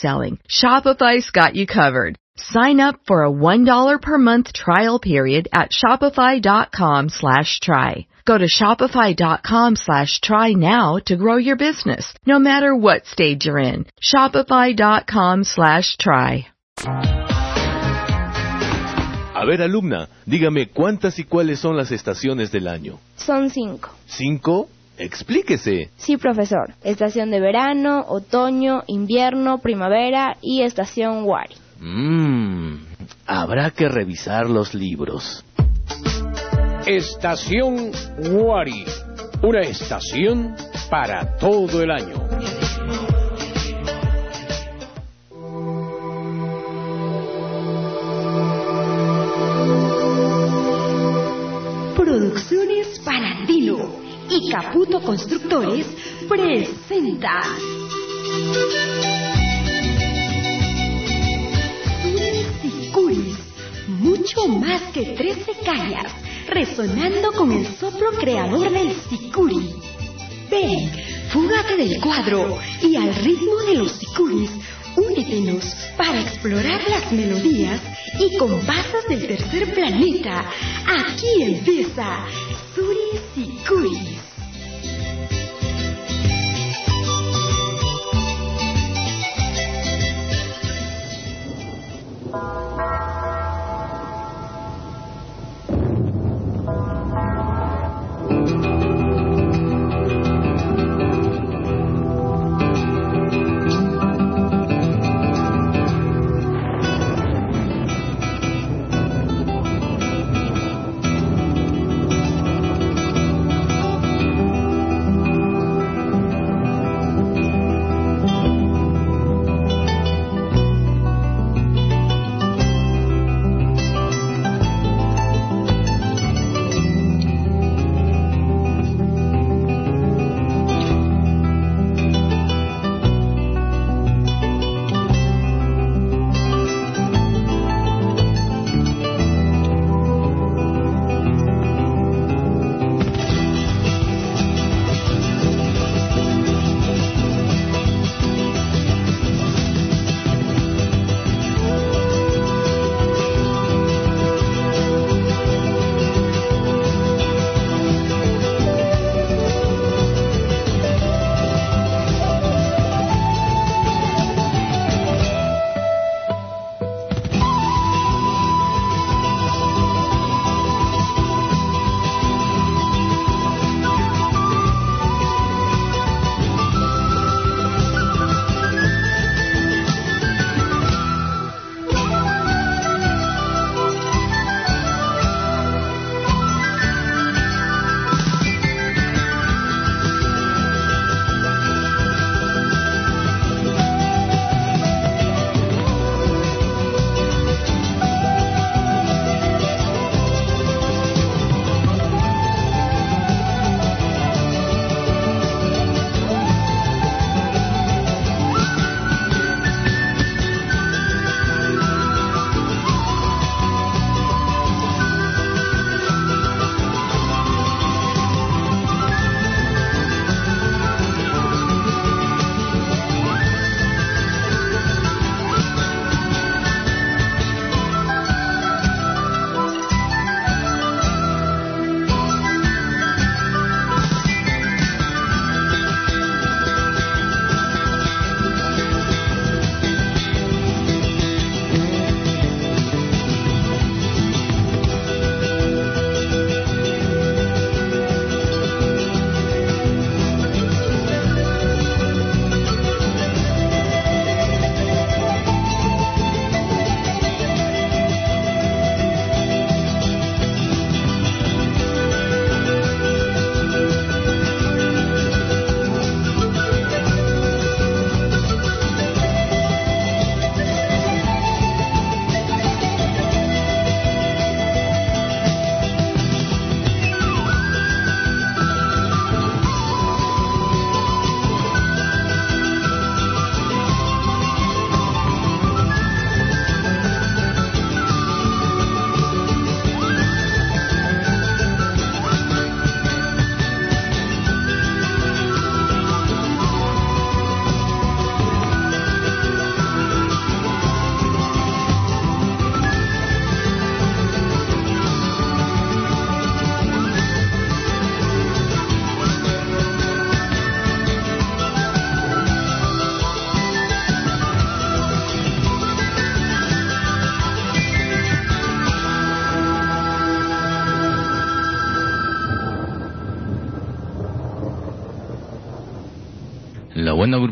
selling, Shopify's got you covered. Sign up for a $1 per month trial period at shopify.com slash try. Go to shopify.com slash try now to grow your business, no matter what stage you're in. Shopify.com slash try. A ver, alumna, dígame cuántas y cuáles son las estaciones del año. Son cinco. ¿Cinco? Explíquese. Sí, profesor. Estación de verano, otoño, invierno, primavera y estación Wari. Mmm, habrá que revisar los libros. Estación Wari. Una estación para todo el año. Constructores presenta mucho más que 13 cañas, resonando con el soplo creador del Sicuri. Ven, fúgate del cuadro y al ritmo de los Sicuris, únetenos para explorar las melodías y compases del tercer planeta. Aquí empieza Suri Sicuris.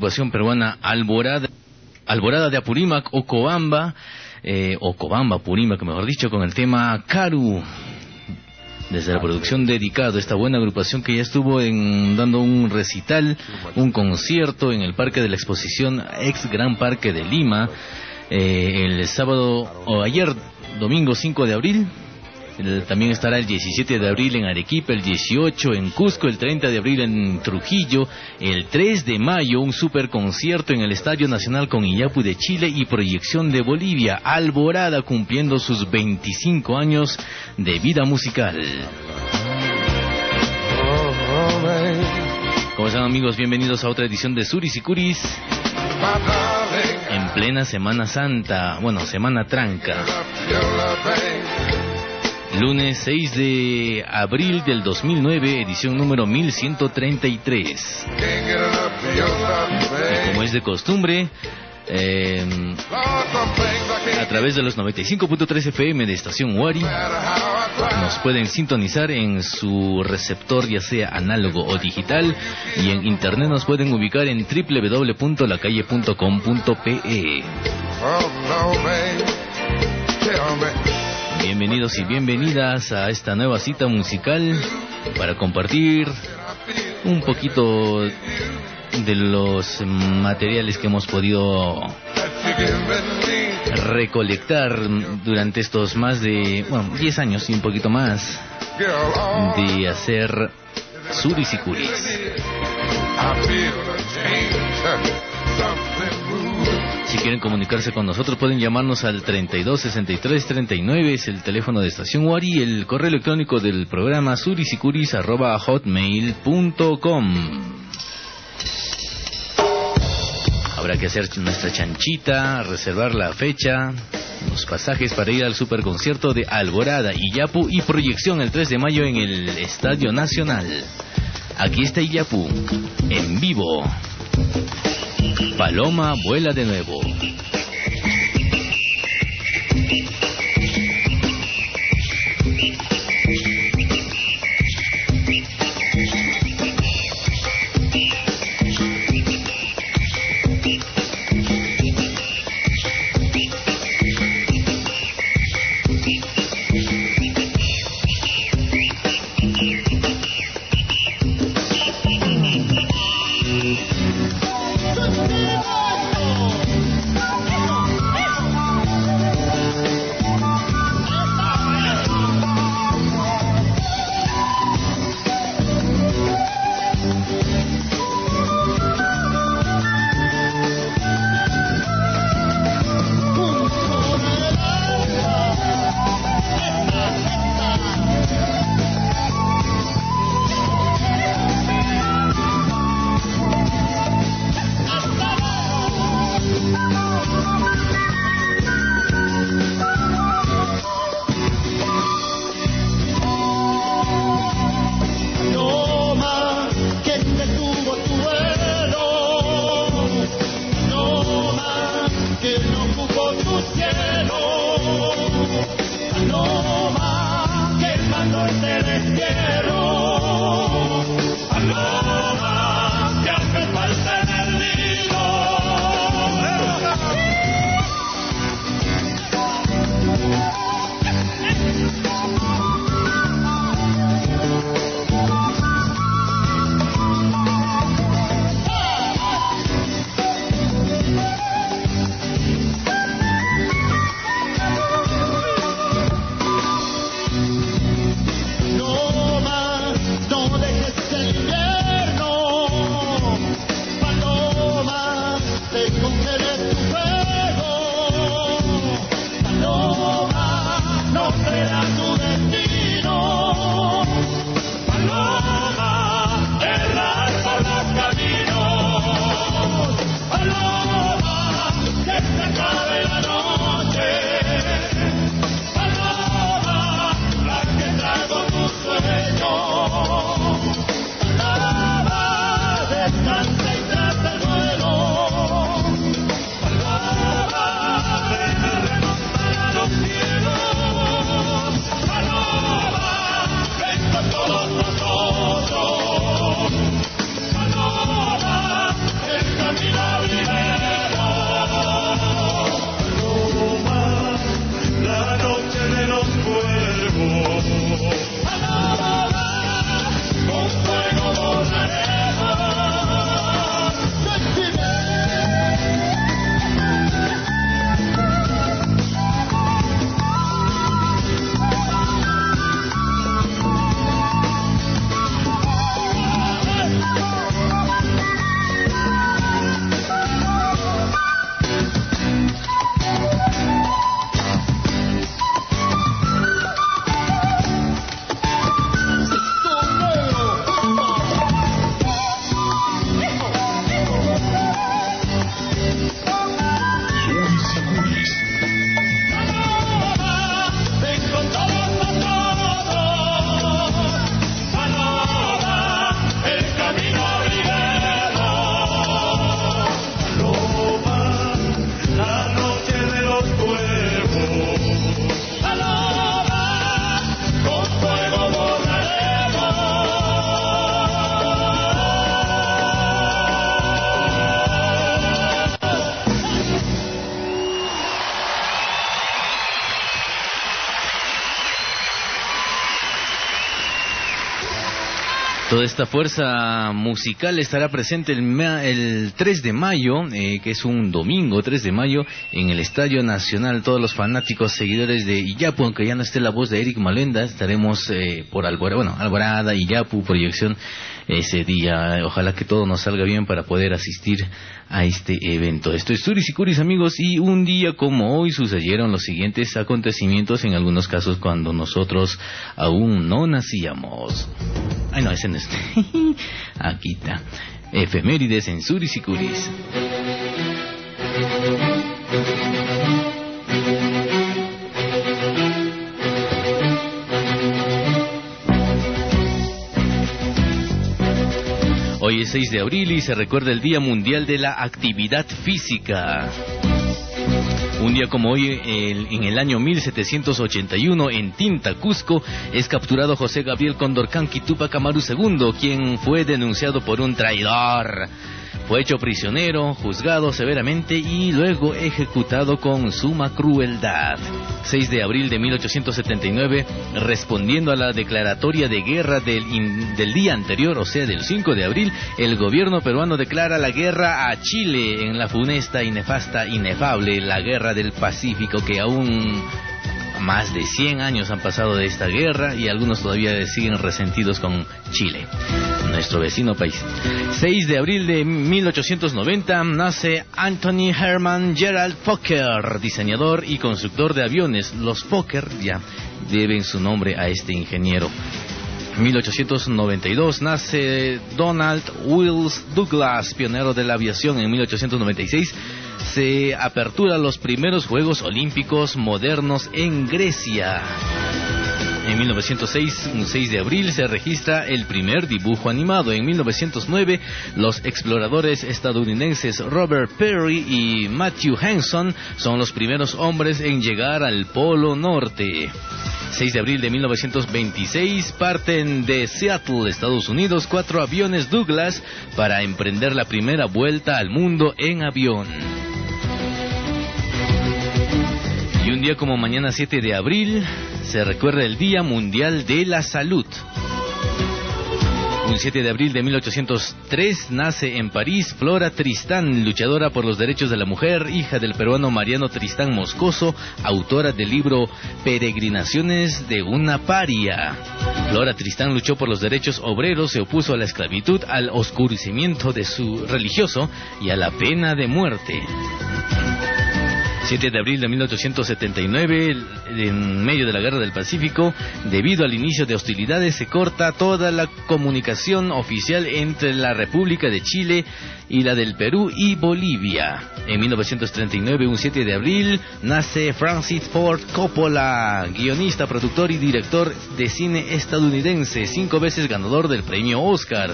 Agrupación peruana Alborada, Alborada de Apurímac o Cobamba, eh, o Cobamba Apurímac, mejor dicho, con el tema Caru. Desde la producción dedicado esta buena agrupación que ya estuvo en, dando un recital, un concierto en el Parque de la Exposición, ex Gran Parque de Lima, eh, el sábado o ayer, domingo 5 de abril, también estará el 17 de abril en Arequipa, el 18 en Cusco, el 30 de abril en Trujillo, el 3 de mayo un super concierto en el Estadio Nacional con Iyapu de Chile y proyección de Bolivia, Alborada cumpliendo sus 25 años de vida musical. ¿Cómo están amigos? Bienvenidos a otra edición de Suris y Curis. En plena Semana Santa, bueno, Semana Tranca lunes 6 de abril del 2009, edición número 1133. Y como es de costumbre, eh, a través de los 95.3 FM de estación Wari, nos pueden sintonizar en su receptor, ya sea análogo o digital, y en internet nos pueden ubicar en www.lacalle.com.pe. Bienvenidos y bienvenidas a esta nueva cita musical para compartir un poquito de los materiales que hemos podido recolectar durante estos más de, bueno, 10 años y un poquito más de hacer suris y. Si quieren comunicarse con nosotros pueden llamarnos al 32 63 39, es el teléfono de Estación Wari, el correo electrónico del programa surisicuris.hotmail.com. Habrá que hacer nuestra chanchita, reservar la fecha, los pasajes para ir al superconcierto de Alborada, Iyapu y proyección el 3 de mayo en el Estadio Nacional. Aquí está Iyapu, en vivo. Paloma vuela de nuevo. Toda esta fuerza musical estará presente el, el 3 de mayo, eh, que es un domingo 3 de mayo, en el Estadio Nacional. Todos los fanáticos, seguidores de Iyapu, aunque ya no esté la voz de Eric Malenda, estaremos eh, por Alborada, bueno, Alborada, Iyapu, proyección ese día. Ojalá que todo nos salga bien para poder asistir a este evento. Esto es Turis y Curis, amigos, y un día como hoy sucedieron los siguientes acontecimientos, en algunos casos cuando nosotros aún no nacíamos. Ay, no, ese no es. Aquí está. Efemérides en Suris y Curis. Hoy es 6 de abril y se recuerda el Día Mundial de la Actividad Física. Un día como hoy, en el año 1781, en Tinta, Cusco, es capturado José Gabriel Condorcanqui Tupac Amaru II, quien fue denunciado por un traidor. Fue hecho prisionero, juzgado severamente y luego ejecutado con suma crueldad. 6 de abril de 1879, respondiendo a la declaratoria de guerra del, del día anterior, o sea, del 5 de abril, el gobierno peruano declara la guerra a Chile en la funesta y nefasta, inefable, la guerra del Pacífico que aún más de 100 años han pasado de esta guerra y algunos todavía siguen resentidos con Chile, nuestro vecino país. 6 de abril de 1890 nace Anthony Herman Gerald Fokker, diseñador y constructor de aviones. Los Fokker ya deben su nombre a este ingeniero. 1892 nace Donald Wills Douglas, pionero de la aviación. En 1896 se apertura los primeros Juegos Olímpicos modernos en Grecia. En 1906, un 6 de abril, se registra el primer dibujo animado. En 1909, los exploradores estadounidenses Robert Perry y Matthew Hanson son los primeros hombres en llegar al Polo Norte. 6 de abril de 1926 parten de Seattle, Estados Unidos, cuatro aviones Douglas para emprender la primera vuelta al mundo en avión. Y un día como mañana 7 de abril se recuerda el Día Mundial de la Salud. Un 7 de abril de 1803 nace en París Flora Tristán, luchadora por los derechos de la mujer, hija del peruano Mariano Tristán Moscoso, autora del libro Peregrinaciones de una paria. Flora Tristán luchó por los derechos obreros, se opuso a la esclavitud, al oscurecimiento de su religioso y a la pena de muerte. 7 de abril de 1879, en medio de la Guerra del Pacífico, debido al inicio de hostilidades, se corta toda la comunicación oficial entre la República de Chile y la del Perú y Bolivia. En 1939, un 7 de abril, nace Francis Ford Coppola, guionista, productor y director de cine estadounidense, cinco veces ganador del premio Oscar.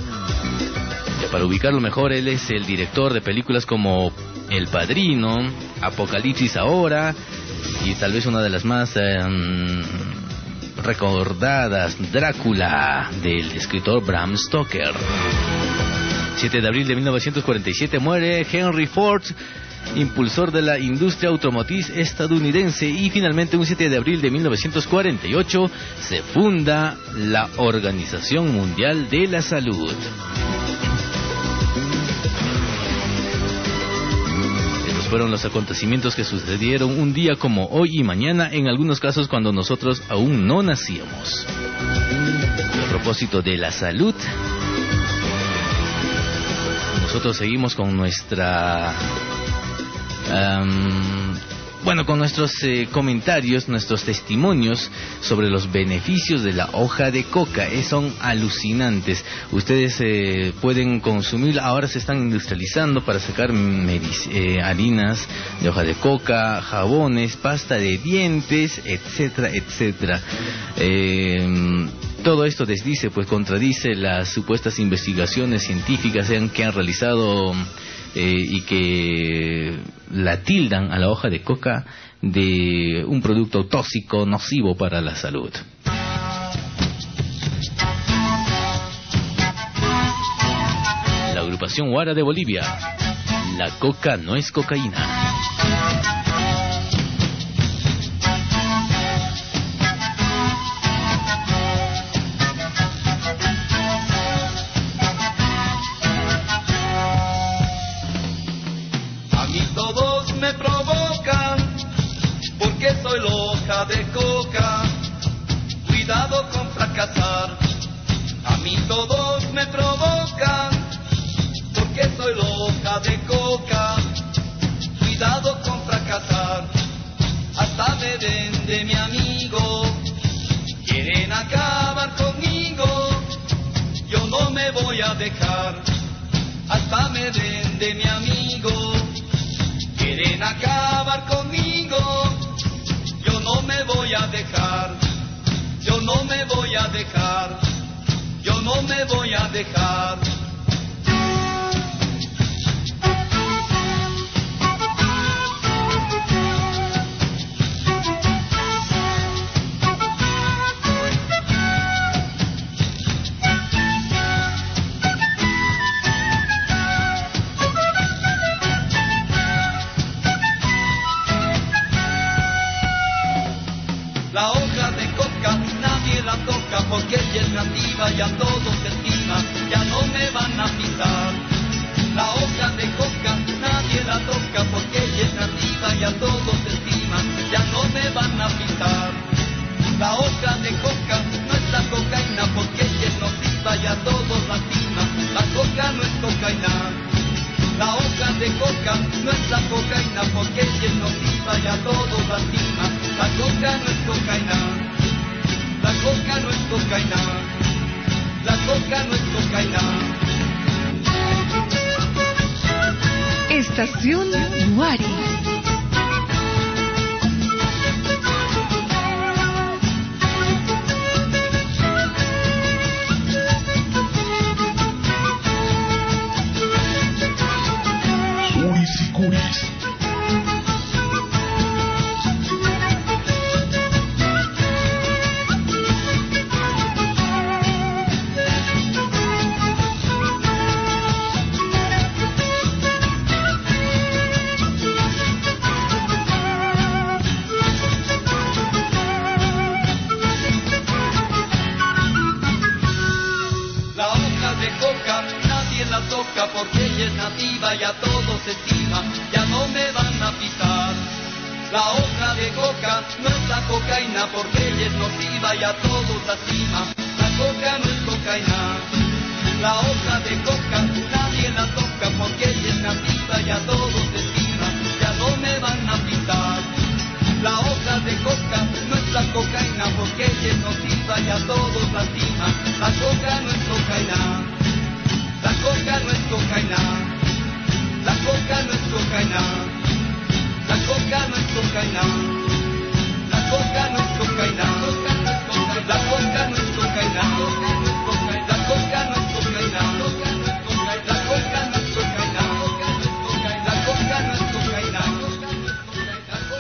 Para ubicarlo mejor, él es el director de películas como El Padrino, Apocalipsis Ahora y tal vez una de las más em, recordadas, Drácula, del escritor Bram Stoker. 7 de abril de 1947 muere Henry Ford, impulsor de la industria automotriz estadounidense y finalmente un 7 de abril de 1948 se funda la Organización Mundial de la Salud. Fueron los acontecimientos que sucedieron un día como hoy y mañana, en algunos casos cuando nosotros aún no nacíamos. A propósito de la salud, nosotros seguimos con nuestra... bueno, con nuestros eh, comentarios, nuestros testimonios sobre los beneficios de la hoja de coca. Eh, son alucinantes. Ustedes eh, pueden consumir, ahora se están industrializando para sacar eh, harinas de hoja de coca, jabones, pasta de dientes, etcétera, etcétera. Eh, todo esto desdice, pues contradice las supuestas investigaciones científicas sean que han realizado eh, y que la tildan a la hoja de coca de un producto tóxico nocivo para la salud. La agrupación Guara de Bolivia. La coca no es cocaína. yo no me voy a dejar.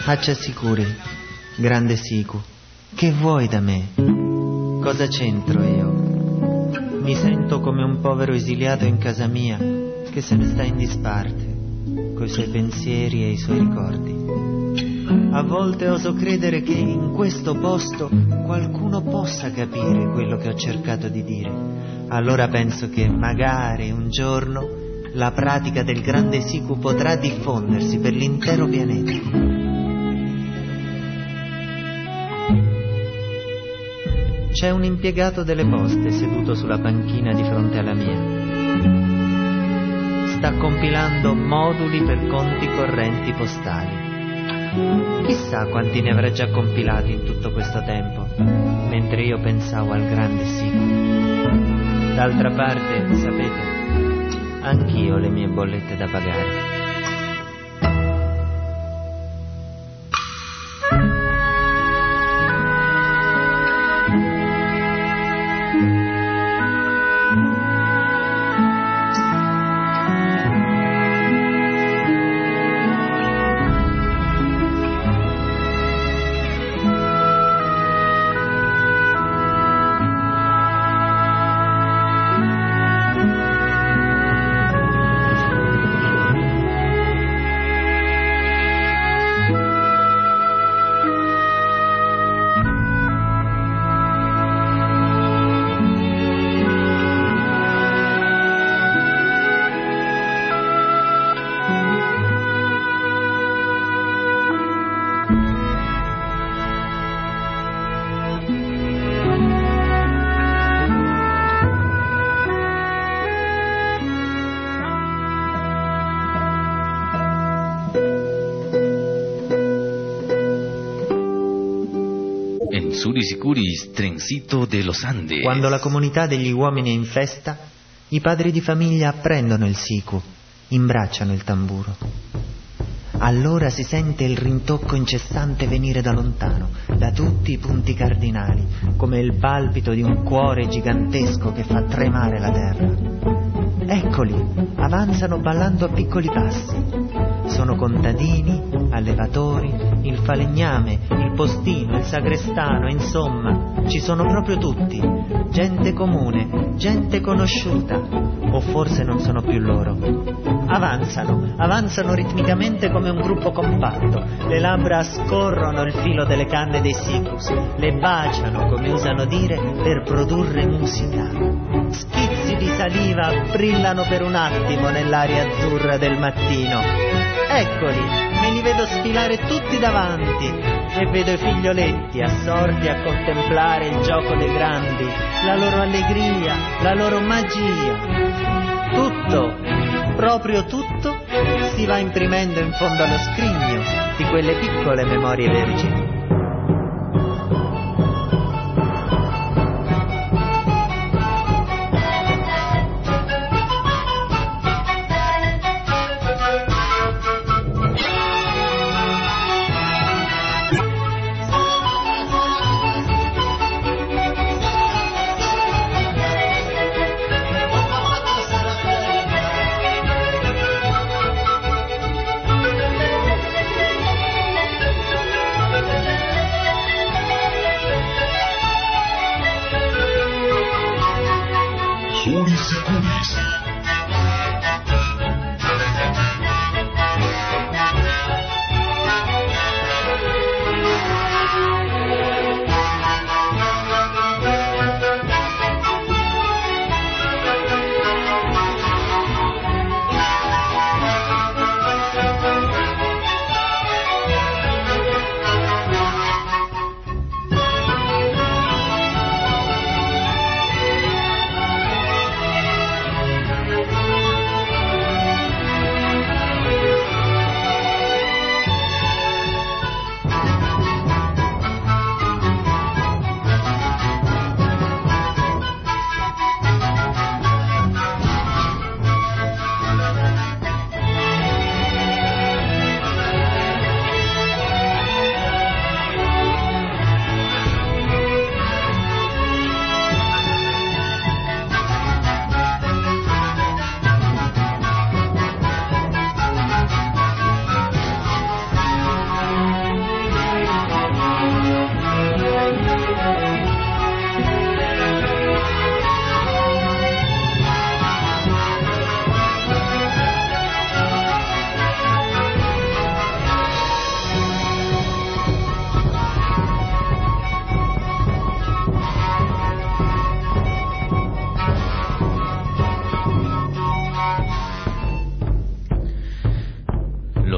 Faccia sicuri, grande Siku, che vuoi da me? Cosa c'entro io? Mi sento come un povero esiliato in casa mia, che se ne sta in disparte, coi suoi pensieri e i suoi ricordi. A volte oso credere che in questo posto qualcuno possa capire quello che ho cercato di dire. Allora penso che magari un giorno la pratica del grande Siku potrà diffondersi per l'intero pianeta C'è un impiegato delle poste seduto sulla panchina di fronte alla mia. Sta compilando moduli per conti correnti postali. Chissà quanti ne avrà già compilati in tutto questo tempo, mentre io pensavo al grande sicuro. D'altra parte, sapete, anch'io ho le mie bollette da pagare. En Surisicuris, trencito de los Andes. Quando la comunità degli uomini è in festa, i padri di famiglia apprendono il sicu, imbracciano il tamburo. Allora si sente il rintocco incessante venire da lontano, da tutti i punti cardinali, come il palpito di un cuore gigantesco che fa tremare la terra. Eccoli, avanzano ballando a piccoli passi. Sono contadini, allevatori, il falegname, il postino, il sagrestano, insomma, ci sono proprio tutti. Gente comune, gente conosciuta, o forse non sono più loro. Avanzano, avanzano ritmicamente come un gruppo compatto, le labbra scorrono il filo delle canne dei sicus, le baciano, come usano dire, per produrre musica. Schizzi di saliva brillano per un attimo nell'aria azzurra del mattino. Eccoli, me li vedo sfilare tutti davanti e vedo i figlioletti assorti a contemplare il gioco dei grandi, la loro allegria, la loro magia. Tutto, proprio tutto, si va imprimendo in fondo allo scrigno di quelle piccole memorie vergini.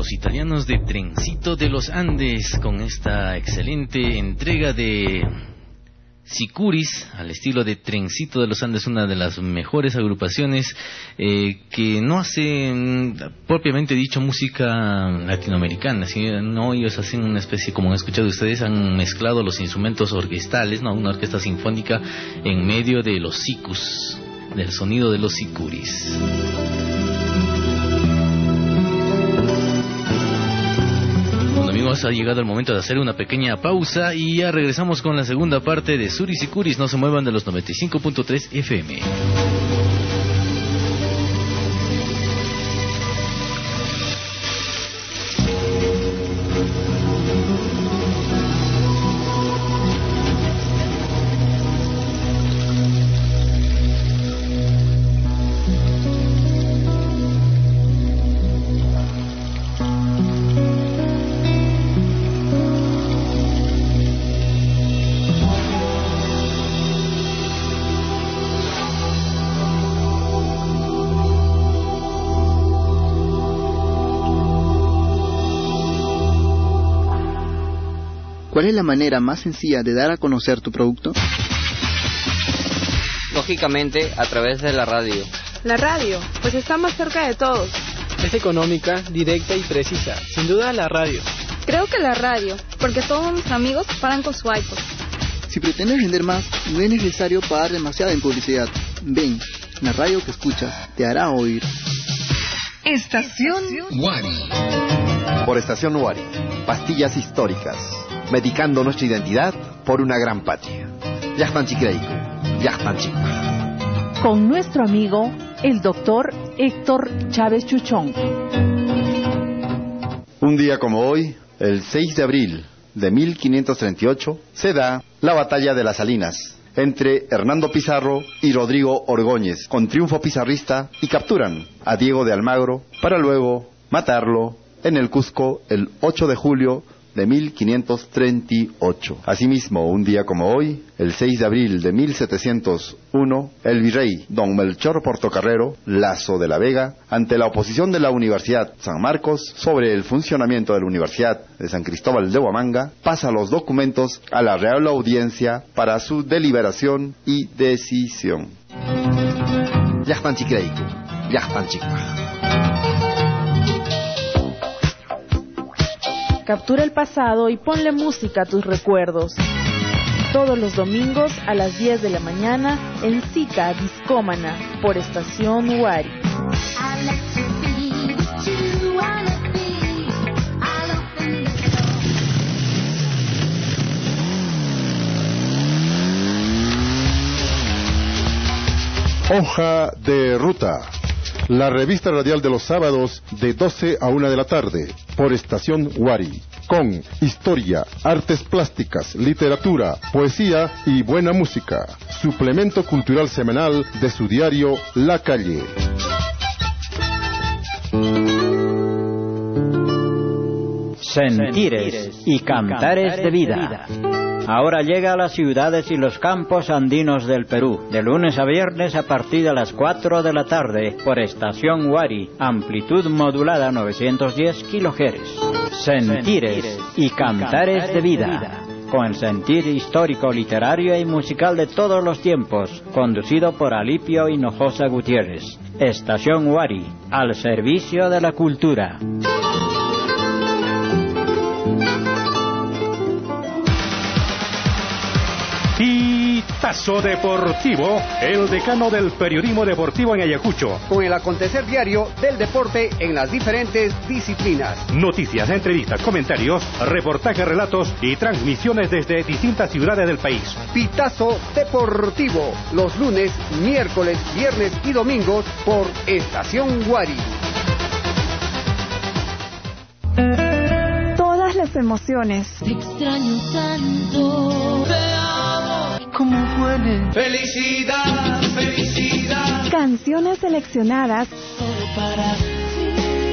Los italianos de Trencito de los Andes con esta excelente entrega de Sicuris al estilo de Trencito de los Andes, una de las mejores agrupaciones eh, que no hacen propiamente dicho música latinoamericana, sino no ellos hacen una especie, como han escuchado ustedes, han mezclado los instrumentos orquestales, no una orquesta sinfónica en medio de los sicus, del sonido de los sicuris. Ha llegado el momento de hacer una pequeña pausa y ya regresamos con la segunda parte de Suris y Curis. No se muevan de los 95.3 FM. ¿Cuál es la manera más sencilla de dar a conocer tu producto? Lógicamente, a través de la radio. La radio, pues está más cerca de todos. Es económica, directa y precisa. Sin duda, la radio. Creo que la radio, porque todos mis amigos paran con su iPod. Si pretendes vender más, no es necesario pagar demasiada en publicidad. Ven, la radio que escuchas te hará oír. Estación Wari. Por Estación Wari. Pastillas históricas. Medicando nuestra identidad por una gran patria. Con nuestro amigo, el doctor Héctor Chávez Chuchón. Un día como hoy, el 6 de abril de 1538, se da la batalla de las Salinas entre Hernando Pizarro y Rodrigo Orgóñez, con triunfo pizarrista, y capturan a Diego de Almagro para luego matarlo en el Cusco el 8 de julio de 1538. Asimismo, un día como hoy, el 6 de abril de 1701, el virrey don Melchor Portocarrero, Lazo de la Vega, ante la oposición de la Universidad San Marcos sobre el funcionamiento de la Universidad de San Cristóbal de Huamanga, pasa los documentos a la Real Audiencia para su deliberación y decisión. Captura el pasado y ponle música a tus recuerdos. Todos los domingos a las 10 de la mañana en Cita Discómana por Estación Wari. Hoja de ruta. La revista radial de los sábados de 12 a 1 de la tarde por estación Wari. Con historia, artes plásticas, literatura, poesía y buena música. Suplemento cultural semanal de su diario La Calle. Sentires y cantares de vida. Ahora llega a las ciudades y los campos andinos del Perú, de lunes a viernes a partir de las 4 de la tarde, por estación Wari, amplitud modulada 910 kHz. Sentires y cantares de vida con el sentir histórico, literario y musical de todos los tiempos, conducido por Alipio Hinojosa Gutiérrez. Estación Wari, al servicio de la cultura. Pitazo Deportivo, el decano del periodismo deportivo en Ayacucho. Con el acontecer diario del deporte en las diferentes disciplinas. Noticias, entrevistas, comentarios, reportajes, relatos y transmisiones desde distintas ciudades del país. Pitazo Deportivo, los lunes, miércoles, viernes y domingos por Estación Guari. Todas las emociones. Te extraño tanto. Como huele. Felicidad, felicidad. Canciones seleccionadas. Para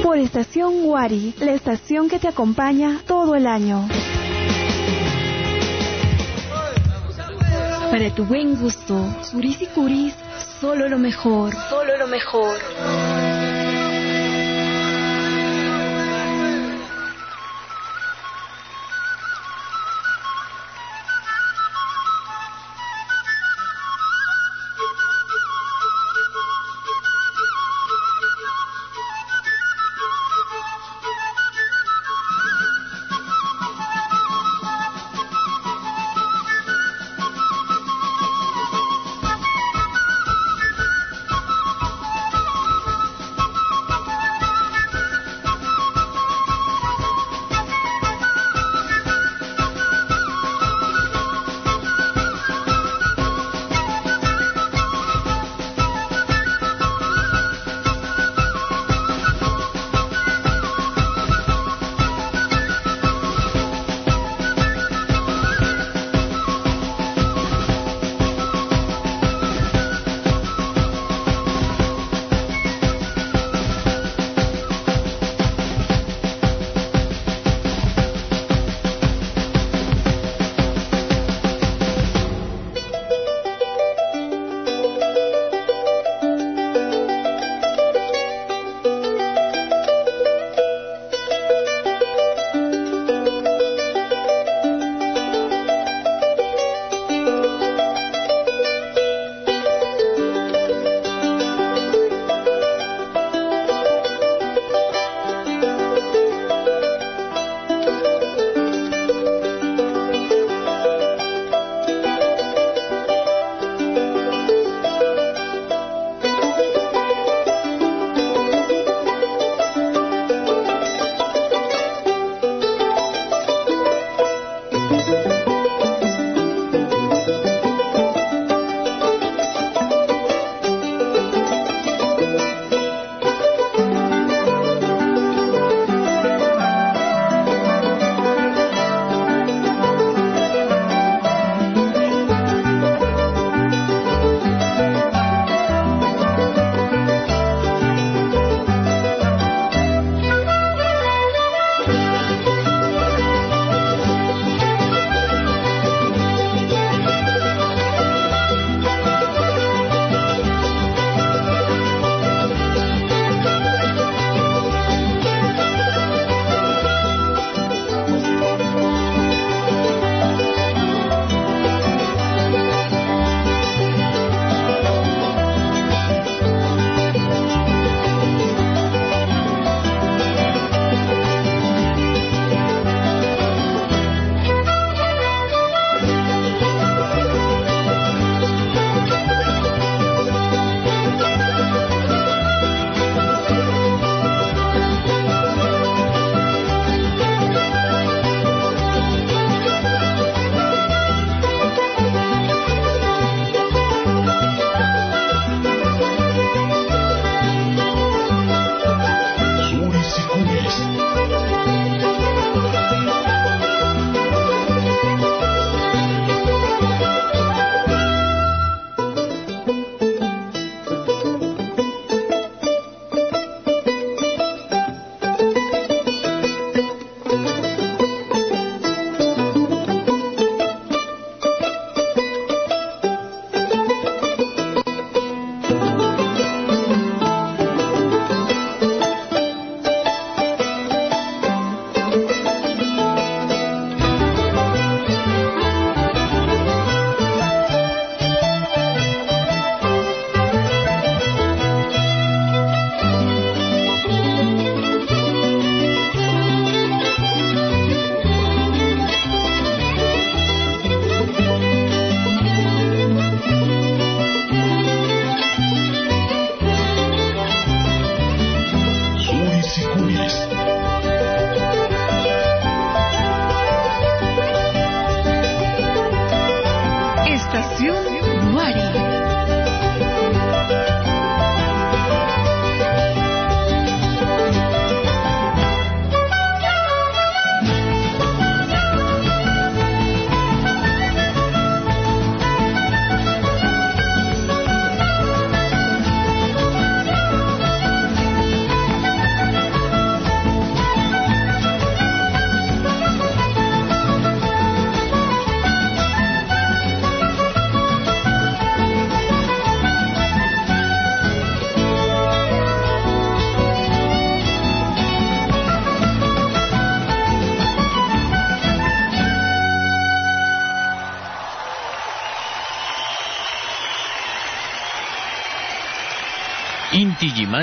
por Estación Wari, la estación que te acompaña todo el año. Para tu buen gusto, Curis y Curis, solo lo mejor. Solo lo mejor.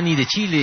Gimani de Chile